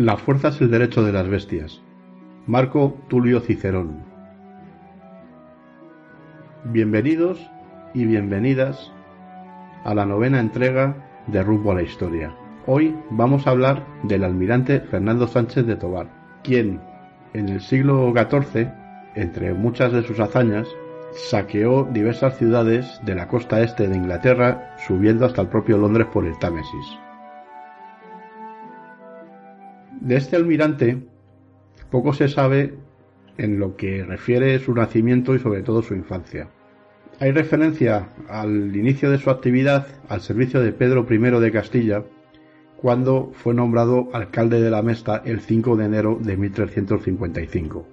La fuerza es el derecho de las bestias. Marco Tulio Cicerón. Bienvenidos y bienvenidas a la novena entrega de Rumbo a la Historia. Hoy vamos a hablar del almirante Fernando Sánchez de Tobar, quien en el siglo XIV, entre muchas de sus hazañas, saqueó diversas ciudades de la costa este de Inglaterra, subiendo hasta el propio Londres por el Támesis. De este almirante poco se sabe en lo que refiere su nacimiento y sobre todo su infancia. Hay referencia al inicio de su actividad al servicio de Pedro I de Castilla, cuando fue nombrado alcalde de la Mesta el 5 de enero de 1355.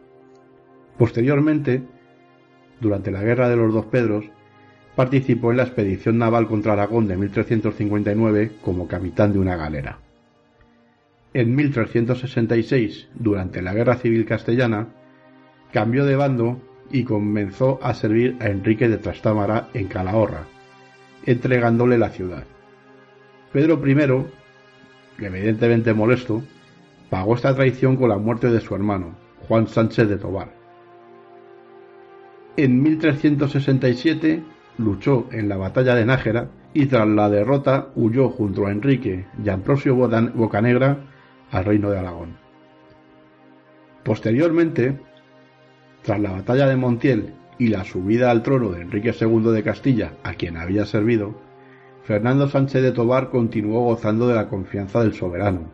Posteriormente, durante la Guerra de los Dos Pedros, participó en la expedición naval contra Aragón de 1359 como capitán de una galera. En 1366, durante la Guerra Civil Castellana, cambió de bando y comenzó a servir a Enrique de Trastámara en Calahorra, entregándole la ciudad. Pedro I, evidentemente molesto, pagó esta traición con la muerte de su hermano, Juan Sánchez de Tobar. En 1367 luchó en la batalla de Nájera y tras la derrota huyó junto a Enrique y Ambrosio Bocanegra al reino de Aragón. Posteriormente, tras la batalla de Montiel y la subida al trono de Enrique II de Castilla, a quien había servido, Fernando Sánchez de Tobar continuó gozando de la confianza del soberano,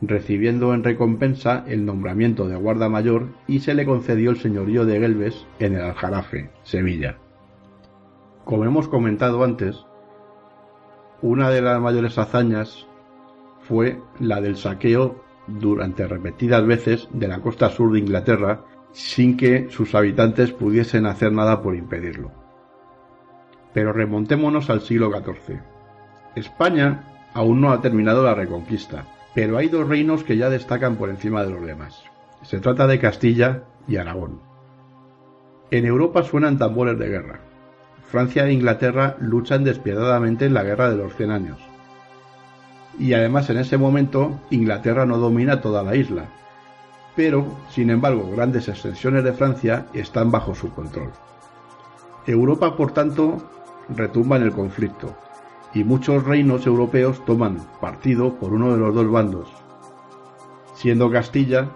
recibiendo en recompensa el nombramiento de guarda mayor y se le concedió el señorío de Gelbes en el Aljarafe, Sevilla. Como hemos comentado antes, una de las mayores hazañas fue la del saqueo durante repetidas veces de la costa sur de Inglaterra sin que sus habitantes pudiesen hacer nada por impedirlo. Pero remontémonos al siglo XIV. España aún no ha terminado la reconquista, pero hay dos reinos que ya destacan por encima de los demás. Se trata de Castilla y Aragón. En Europa suenan tambores de guerra. Francia e Inglaterra luchan despiadadamente en la Guerra de los Cien Años y además en ese momento Inglaterra no domina toda la isla, pero sin embargo grandes extensiones de Francia están bajo su control. Europa, por tanto, retumba en el conflicto y muchos reinos europeos toman partido por uno de los dos bandos, siendo Castilla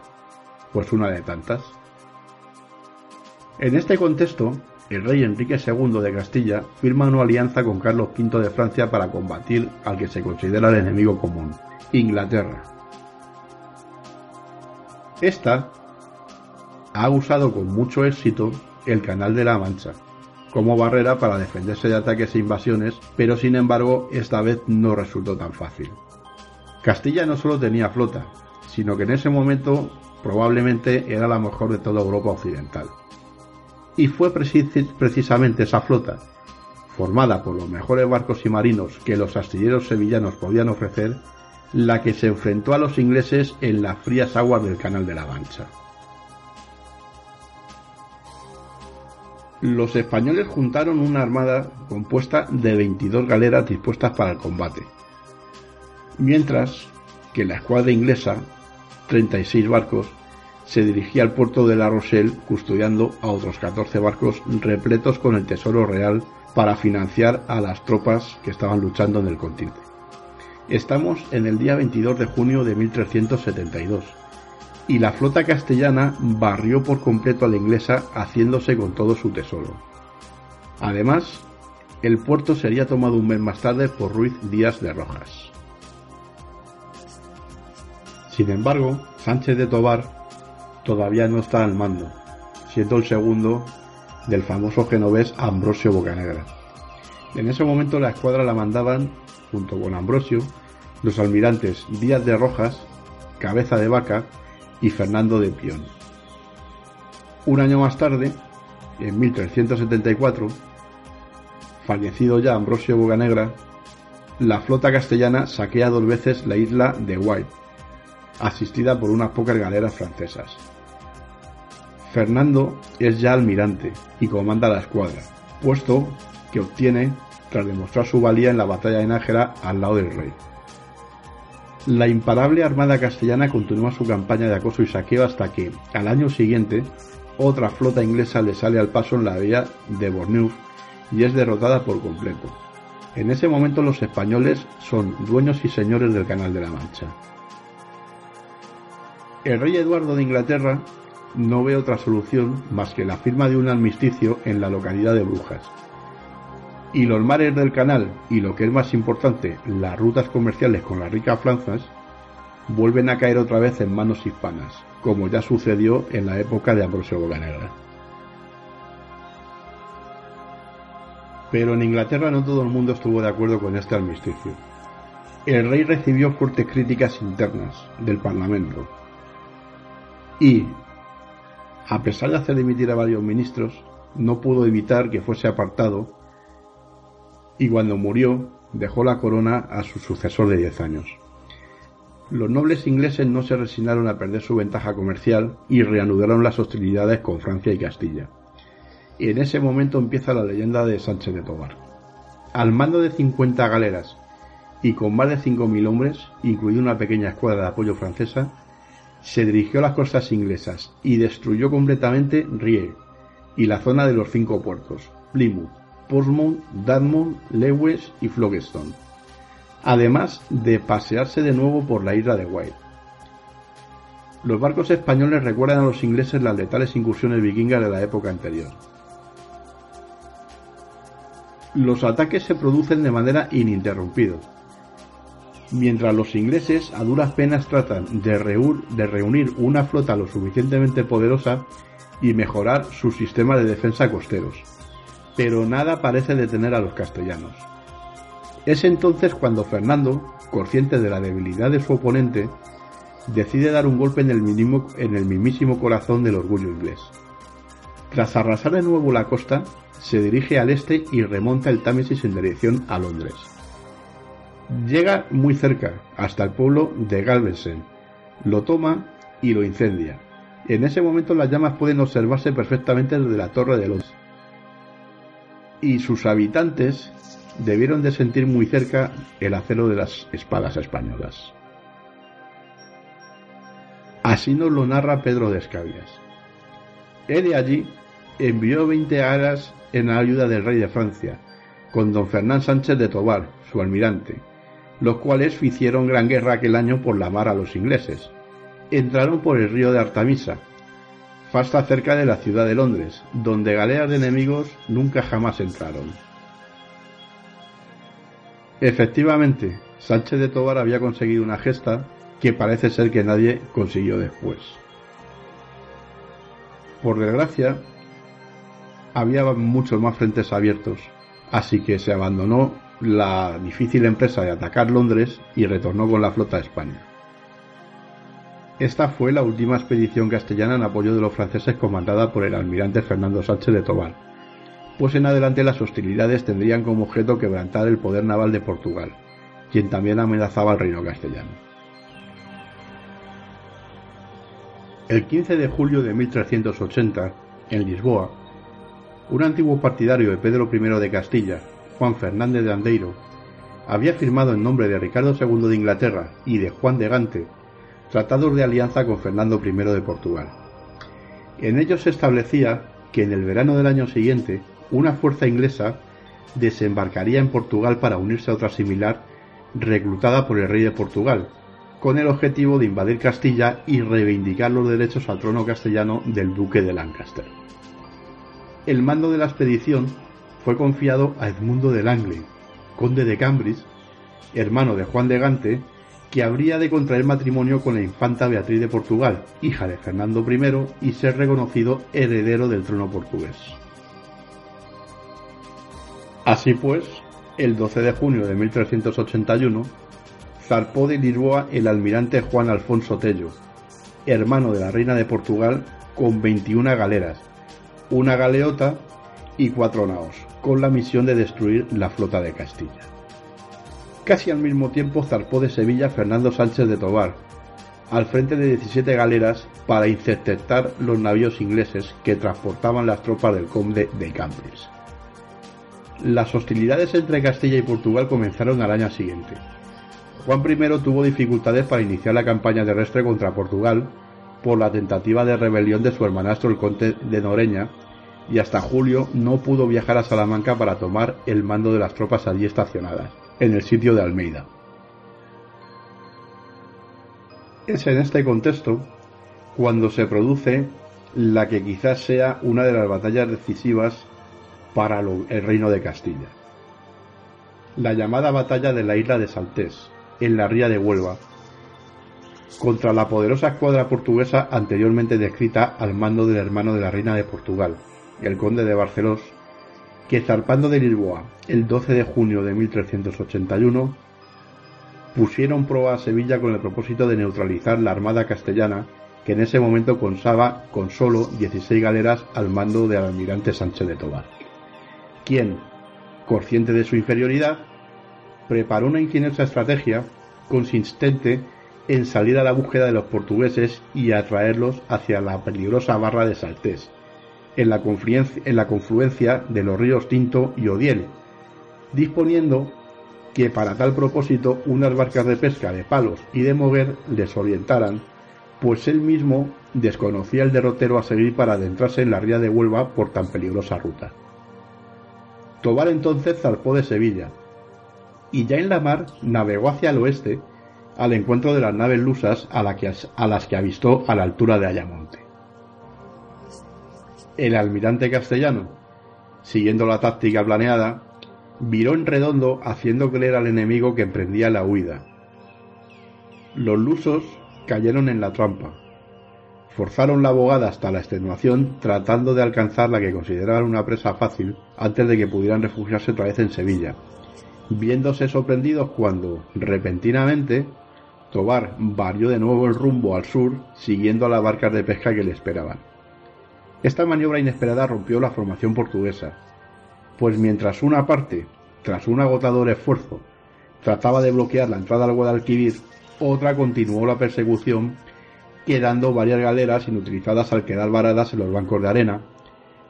pues una de tantas. En este contexto, el rey Enrique II de Castilla firma una alianza con Carlos V de Francia para combatir al que se considera el enemigo común, Inglaterra. Esta ha usado con mucho éxito el Canal de la Mancha como barrera para defenderse de ataques e invasiones, pero sin embargo esta vez no resultó tan fácil. Castilla no solo tenía flota, sino que en ese momento probablemente era la mejor de toda Europa occidental y fue precisamente esa flota, formada por los mejores barcos y marinos que los astilleros sevillanos podían ofrecer, la que se enfrentó a los ingleses en las frías aguas del Canal de la Mancha. Los españoles juntaron una armada compuesta de 22 galeras dispuestas para el combate, mientras que la escuadra inglesa, 36 barcos, se dirigía al puerto de La Rochelle custodiando a otros 14 barcos repletos con el tesoro real para financiar a las tropas que estaban luchando en el continente. Estamos en el día 22 de junio de 1372 y la flota castellana barrió por completo a la inglesa haciéndose con todo su tesoro. Además, el puerto sería tomado un mes más tarde por Ruiz Díaz de Rojas. Sin embargo, Sánchez de Tobar todavía no está al mando, siendo el segundo del famoso genovés Ambrosio Bocanegra. En ese momento la escuadra la mandaban, junto con Ambrosio, los almirantes Díaz de Rojas, Cabeza de Vaca y Fernando de Pion. Un año más tarde, en 1374, fallecido ya Ambrosio Bocanegra, la flota castellana saquea dos veces la isla de White, asistida por unas pocas galeras francesas. Fernando es ya almirante y comanda la escuadra, puesto que obtiene tras demostrar su valía en la batalla de Nájera al lado del rey. La imparable armada castellana continúa su campaña de acoso y saqueo hasta que, al año siguiente, otra flota inglesa le sale al paso en la vía de Bournemouth y es derrotada por completo. En ese momento los españoles son dueños y señores del Canal de la Mancha. El rey Eduardo de Inglaterra no ve otra solución más que la firma de un armisticio en la localidad de Brujas. Y los mares del canal y lo que es más importante, las rutas comerciales con las ricas Franzas, vuelven a caer otra vez en manos hispanas, como ya sucedió en la época de Ambrosio Bocanegra. Pero en Inglaterra no todo el mundo estuvo de acuerdo con este armisticio. El rey recibió fuertes críticas internas del Parlamento y, a pesar de hacer dimitir a varios ministros, no pudo evitar que fuese apartado y cuando murió dejó la corona a su sucesor de 10 años. Los nobles ingleses no se resignaron a perder su ventaja comercial y reanudaron las hostilidades con Francia y Castilla. Y en ese momento empieza la leyenda de Sánchez de Tobar. Al mando de 50 galeras y con más de 5.000 hombres, incluida una pequeña escuadra de apoyo francesa, se dirigió a las costas inglesas y destruyó completamente Rie y la zona de los cinco puertos, Plymouth, Portsmouth, Dartmouth, Lewes y Folkestone, además de pasearse de nuevo por la isla de White. Los barcos españoles recuerdan a los ingleses las letales incursiones vikingas de la época anterior. Los ataques se producen de manera ininterrumpida, mientras los ingleses a duras penas tratan de, reunir una flota lo suficientemente poderosa y mejorar su sistema de defensa costeros. Pero nada parece detener a los castellanos. Es entonces cuando Fernando, consciente de la debilidad de su oponente, decide dar un golpe en el, en el mismísimo corazón del orgullo inglés. Tras arrasar de nuevo la costa, se dirige al este y remonta el Támesis en dirección a Londres. Llega muy cerca, hasta el pueblo de Galveston, lo toma y lo incendia. En ese momento las llamas pueden observarse perfectamente desde la torre de Londres. Y sus habitantes debieron de sentir muy cerca el acero de las espadas españolas. Así nos lo narra Pedro de Escabias. Él de allí envió 20 aras en ayuda del rey de Francia, con don Fernán Sánchez de Tobar, su almirante, los cuales hicieron gran guerra aquel año por la mar a los ingleses. Entraron por el río de Artamisa, fasta cerca de la ciudad de Londres, donde galeas de enemigos nunca jamás entraron. Efectivamente, Sánchez de Tobar había conseguido una gesta que parece ser que nadie consiguió después. Por desgracia, había muchos más frentes abiertos, así que se abandonó la difícil empresa de atacar Londres y retornó con la flota a España. Esta fue la última expedición castellana en apoyo de los franceses comandada por el almirante Fernando Sánchez de Tobar, pues en adelante las hostilidades tendrían como objeto quebrantar el poder naval de Portugal, quien también amenazaba al reino castellano. El 15 de julio de 1380, en Lisboa, un antiguo partidario de Pedro I de Castilla, Juan Fernández de Andeiro, había firmado en nombre de Ricardo II de Inglaterra y de Juan de Gante tratados de alianza con Fernando I de Portugal. En ellos se establecía que en el verano del año siguiente una fuerza inglesa desembarcaría en Portugal para unirse a otra similar reclutada por el rey de Portugal, con el objetivo de invadir Castilla y reivindicar los derechos al trono castellano del duque de Lancaster. El mando de la expedición fue confiado a Edmundo de Langley, conde de Cambridge, hermano de Juan de Gante, que habría de contraer matrimonio con la infanta Beatriz de Portugal, hija de Fernando I, y ser reconocido heredero del trono portugués. Así pues, el 12 de junio de 1381, zarpó de Lisboa el almirante Juan Alfonso Tello, hermano de la reina de Portugal, con 21 galeras, una galeota y cuatro naos, con la misión de destruir la flota de Castilla. Casi al mismo tiempo zarpó de Sevilla Fernando Sánchez de Tobar, al frente de 17 galeras para interceptar los navíos ingleses que transportaban las tropas del conde de Cambridge. Las hostilidades entre Castilla y Portugal comenzaron al año siguiente. Juan I tuvo dificultades para iniciar la campaña terrestre contra Portugal por la tentativa de rebelión de su hermanastro el conde de Noreña y hasta julio no pudo viajar a Salamanca para tomar el mando de las tropas allí estacionadas, en el sitio de Almeida. Es en este contexto cuando se produce la que quizás sea una de las batallas decisivas para el reino de Castilla. La llamada batalla de la isla de Saltés, en la ría de Huelva, contra la poderosa escuadra portuguesa anteriormente descrita al mando del hermano de la reina de Portugal, el conde de Barcelos, que zarpando de Lisboa el 12 de junio de 1381, pusieron proa a Sevilla con el propósito de neutralizar la armada castellana que en ese momento contaba con solo 16 galeras al mando del almirante Sánchez de Tobar, quien, consciente de su inferioridad, preparó una ingeniosa estrategia consistente en salir a la búsqueda de los portugueses y atraerlos hacia la peligrosa barra de Saltés, en la, en la confluencia de los ríos Tinto y Odiel, disponiendo que para tal propósito unas barcas de pesca de palos y de mover les orientaran, pues él mismo desconocía el derrotero a seguir para adentrarse en la ría de Huelva por tan peligrosa ruta. Tobar entonces zarpó de Sevilla, y ya en la mar navegó hacia el oeste al encuentro de las naves lusas a, a las que avistó a la altura de Ayamonte. El almirante castellano, siguiendo la táctica planeada, viró en redondo haciendo creer al enemigo que emprendía la huida. Los lusos cayeron en la trampa. Forzaron la abogada hasta la extenuación tratando de alcanzar la que consideraban una presa fácil antes de que pudieran refugiarse otra vez en Sevilla, viéndose sorprendidos cuando, repentinamente, Tobar varió de nuevo el rumbo al sur, siguiendo a las barcas de pesca que le esperaban. Esta maniobra inesperada rompió la formación portuguesa, pues mientras una parte, tras un agotador esfuerzo, trataba de bloquear la entrada al Guadalquivir, otra continuó la persecución, quedando varias galeras inutilizadas al quedar varadas en los bancos de arena,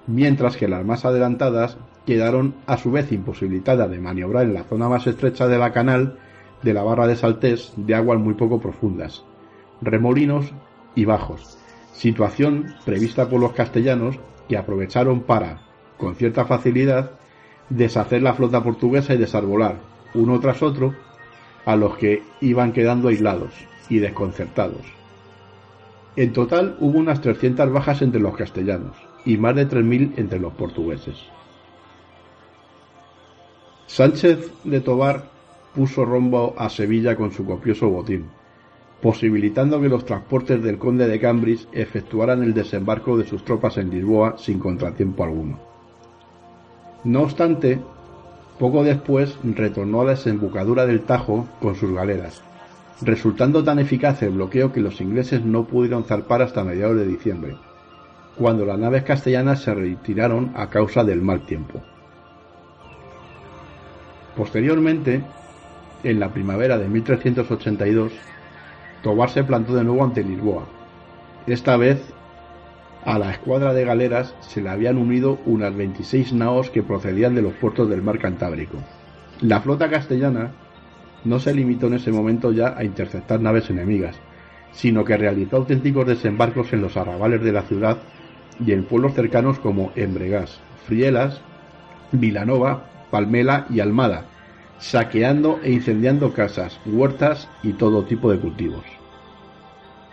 mientras que las más adelantadas quedaron a su vez imposibilitadas de maniobrar en la zona más estrecha de la canal de la barra de Saltés de aguas muy poco profundas, remolinos y bajos, situación prevista por los castellanos que aprovecharon para, con cierta facilidad, deshacer la flota portuguesa y desarbolar, uno tras otro, a los que iban quedando aislados y desconcertados. En total hubo unas 300 bajas entre los castellanos y más de 3.000 entre los portugueses. Sánchez de Tobar puso rumbo a Sevilla con su copioso botín, posibilitando que los transportes del conde de Cambridge efectuaran el desembarco de sus tropas en Lisboa sin contratiempo alguno. No obstante, poco después retornó a la desembocadura del Tajo con sus galeras, resultando tan eficaz el bloqueo que los ingleses no pudieron zarpar hasta mediados de diciembre, cuando las naves castellanas se retiraron a causa del mal tiempo. Posteriormente, en la primavera de 1382, Tobar se plantó de nuevo ante Lisboa. Esta vez, a la escuadra de galeras se le habían unido unas 26 naos que procedían de los puertos del mar Cantábrico. La flota castellana no se limitó en ese momento ya a interceptar naves enemigas, sino que realizó auténticos desembarcos en los arrabales de la ciudad y en pueblos cercanos como Embregás, Frielas, Vilanova, Palmela y Almada, saqueando e incendiando casas, huertas y todo tipo de cultivos.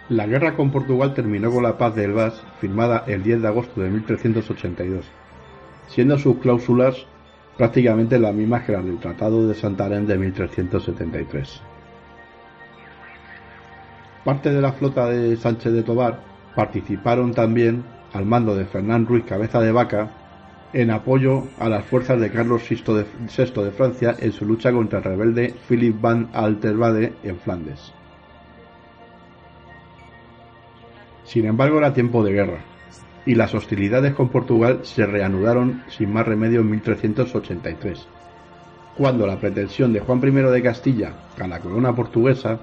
La guerra con Portugal terminó con la paz de Elvas, firmada el 10 de agosto de 1382, siendo sus cláusulas prácticamente las mismas que las del Tratado de Santarém de 1373. Parte de la flota de Sánchez de Tobar participaron también, al mando de Fernán Ruiz Cabeza de Vaca, en apoyo a las fuerzas de Carlos VI de, Francia en su lucha contra el rebelde Philip van Altervade en Flandes. Sin embargo, era tiempo de guerra, y las hostilidades con Portugal se reanudaron sin más remedio en 1383, cuando la pretensión de Juan I de Castilla a la corona portuguesa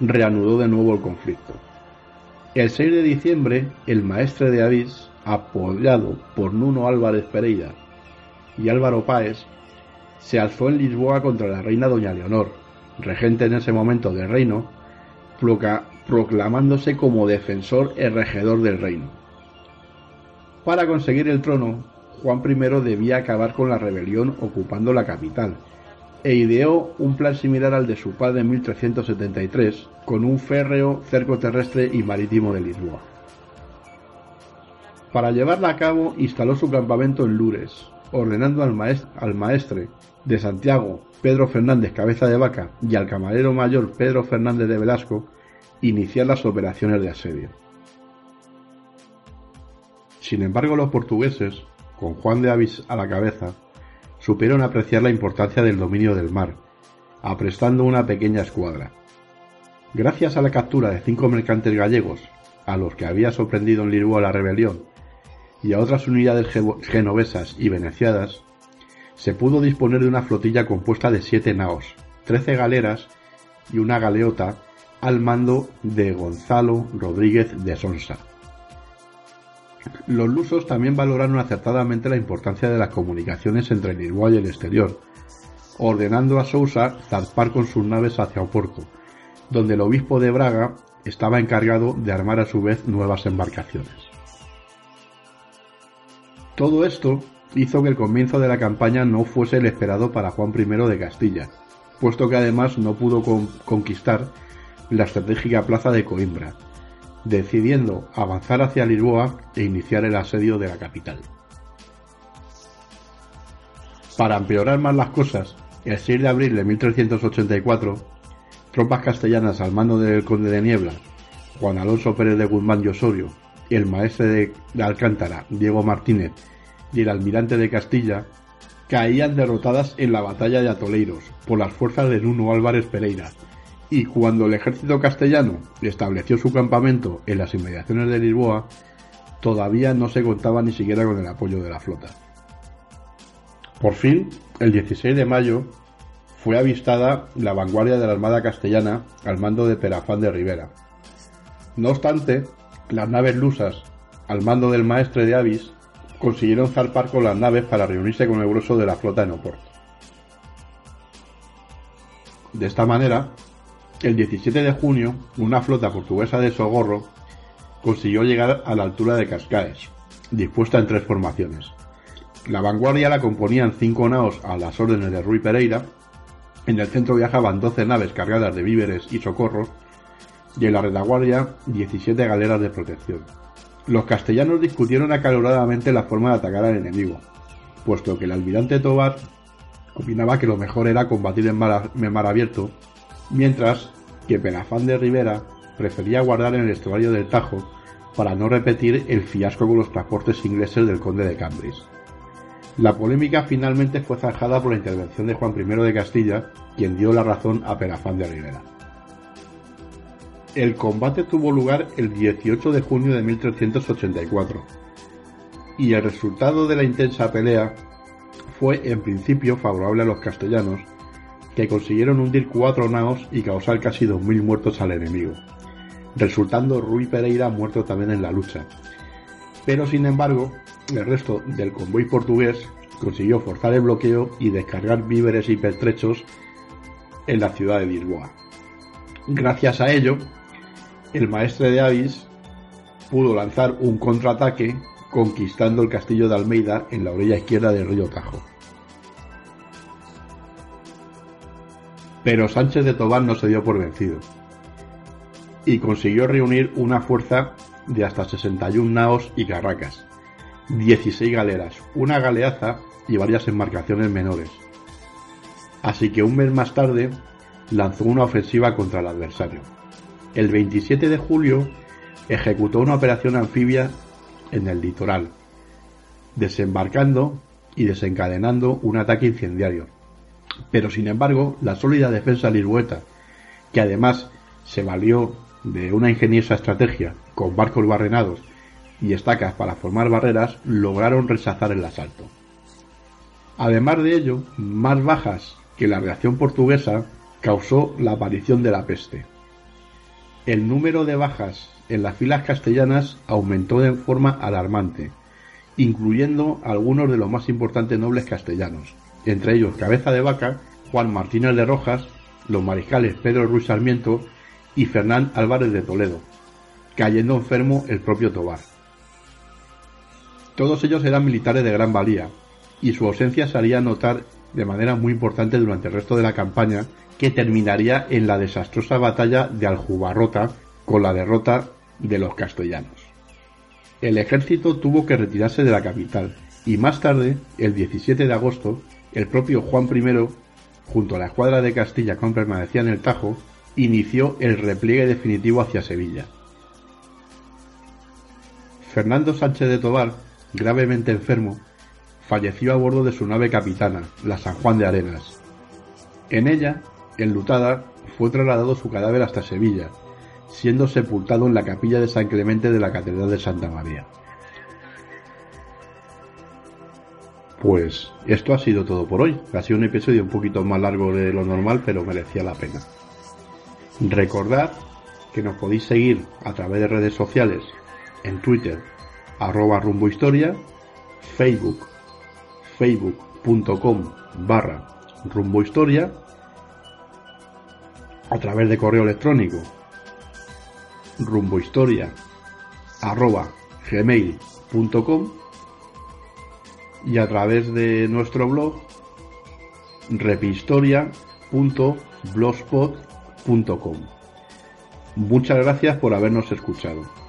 reanudó de nuevo el conflicto. El 6 de diciembre, el maestre de Avís apoyado por Nuno Álvarez Pereira y Álvaro Páez, se alzó en Lisboa contra la reina doña Leonor, regente en ese momento del reino, proclamándose como defensor y regedor del reino. Para conseguir el trono, Juan I debía acabar con la rebelión ocupando la capital, e ideó un plan similar al de su padre en 1373, con un férreo cerco terrestre y marítimo de Lisboa. Para llevarla a cabo, instaló su campamento en Lures, ordenando al, al maestre de Santiago, Pedro Fernández Cabeza de Vaca, y al camarero mayor Pedro Fernández de Velasco, iniciar las operaciones de asedio. Sin embargo, los portugueses, con Juan de Avis a la cabeza, supieron apreciar la importancia del dominio del mar, aprestando una pequeña escuadra. Gracias a la captura de cinco mercantes gallegos, a los que había sorprendido en Lisboa la rebelión, y a otras unidades genovesas y veneciadas, se pudo disponer de una flotilla compuesta de siete naos, trece galeras y una galeota al mando de Gonzalo Rodríguez de Sonsa. Los lusos también valoraron acertadamente la importancia de las comunicaciones entre Lisboa y el exterior, ordenando a Sousa zarpar con sus naves hacia Oporto, donde el obispo de Braga estaba encargado de armar a su vez nuevas embarcaciones. Todo esto hizo que el comienzo de la campaña no fuese el esperado para Juan I de Castilla, puesto que además no pudo conquistar la estratégica plaza de Coimbra, decidiendo avanzar hacia Lisboa e iniciar el asedio de la capital. Para empeorar más las cosas, el 6 de abril de 1384, tropas castellanas al mando del conde de Niebla, Juan Alonso Pérez de Guzmán y Osorio, y el maestre de, de Alcántara, Diego Martínez, y el almirante de Castilla, caían derrotadas en la batalla de Atoleiros por las fuerzas de Nuno Álvarez Pereira, y cuando el ejército castellano estableció su campamento en las inmediaciones de Lisboa, todavía no se contaba ni siquiera con el apoyo de la flota. Por fin, el 16 de mayo, fue avistada la vanguardia de la Armada castellana al mando de Perafán de Rivera. No obstante, las naves lusas, al mando del maestre de Avis, consiguieron zarpar con las naves para reunirse con el grueso de la flota en Oporto. De esta manera, el 17 de junio, una flota portuguesa de Socorro consiguió llegar a la altura de Cascaes, dispuesta en tres formaciones. La vanguardia la componían cinco naos a las órdenes de Rui Pereira, en el centro viajaban 12 naves cargadas de víveres y socorros, y en la retaguardia 17 galeras de protección. Los castellanos discutieron acaloradamente la forma de atacar al enemigo, puesto que el almirante Tobar opinaba que lo mejor era combatir en mar abierto mientras que Pelafán de Rivera prefería guardar en el estuario del Tajo para no repetir el fiasco con los transportes ingleses del conde de Cambridge. La polémica finalmente fue zanjada por la intervención de Juan I de Castilla, quien dio la razón a Pelafán de Rivera. El combate tuvo lugar el 18 de junio de 1384 y el resultado de la intensa pelea fue en principio favorable a los castellanos, que consiguieron hundir cuatro naos y causar casi 2.000 muertos al enemigo, resultando Rui Pereira muerto también en la lucha. Pero sin embargo, el resto del convoy portugués consiguió forzar el bloqueo y descargar víveres y pertrechos en la ciudad de Lisboa. Gracias a ello, el maestre de Avis pudo lanzar un contraataque conquistando el castillo de Almeida en la orilla izquierda del río Tajo. Pero Sánchez de Tobán no se dio por vencido y consiguió reunir una fuerza de hasta 61 naos y carracas, 16 galeras, una galeaza y varias embarcaciones menores. Así que un mes más tarde lanzó una ofensiva contra el adversario. El 27 de julio ejecutó una operación anfibia en el litoral, desembarcando y desencadenando un ataque incendiario, pero sin embargo, la sólida defensa lisboeta, que además se valió de una ingeniosa estrategia con barcos barrenados y estacas para formar barreras, lograron rechazar el asalto. Además de ello, más bajas que la reacción portuguesa causó la aparición de la peste. El número de bajas en las filas castellanas aumentó de forma alarmante, incluyendo algunos de los más importantes nobles castellanos, entre ellos Cabeza de Vaca, Juan Martínez de Rojas los mariscales Pedro Ruiz Sarmiento y Fernán Álvarez de Toledo, cayendo enfermo el propio Tobar. Todos ellos eran militares de gran valía, y su ausencia se haría notar de manera muy importante durante el resto de la campaña, que terminaría en la desastrosa batalla de Aljubarrota con la derrota de los castellanos. El ejército tuvo que retirarse de la capital, y más tarde, el 17 de agosto, el propio Juan I, junto a la escuadra de Castilla que permanecía en el Tajo, inició el repliegue definitivo hacia Sevilla. Fernando Sánchez de Tobar, gravemente enfermo, falleció a bordo de su nave capitana, la San Juan de Arenas. En ella, enlutada, fue trasladado su cadáver hasta Sevilla, siendo sepultado en la capilla de San Clemente de la Catedral de Santa María. Pues esto ha sido todo por hoy. Ha sido un episodio un poquito más largo de lo normal, pero merecía la pena. Recordad que nos podéis seguir a través de redes sociales en Twitter, arroba rumbo historia, Facebook, facebook.com barra rumbo historia, a través de correo electrónico, rumbohistoria arroba gmail.com y a través de nuestro blog repistoria.blogspot.com. Muchas gracias por habernos escuchado.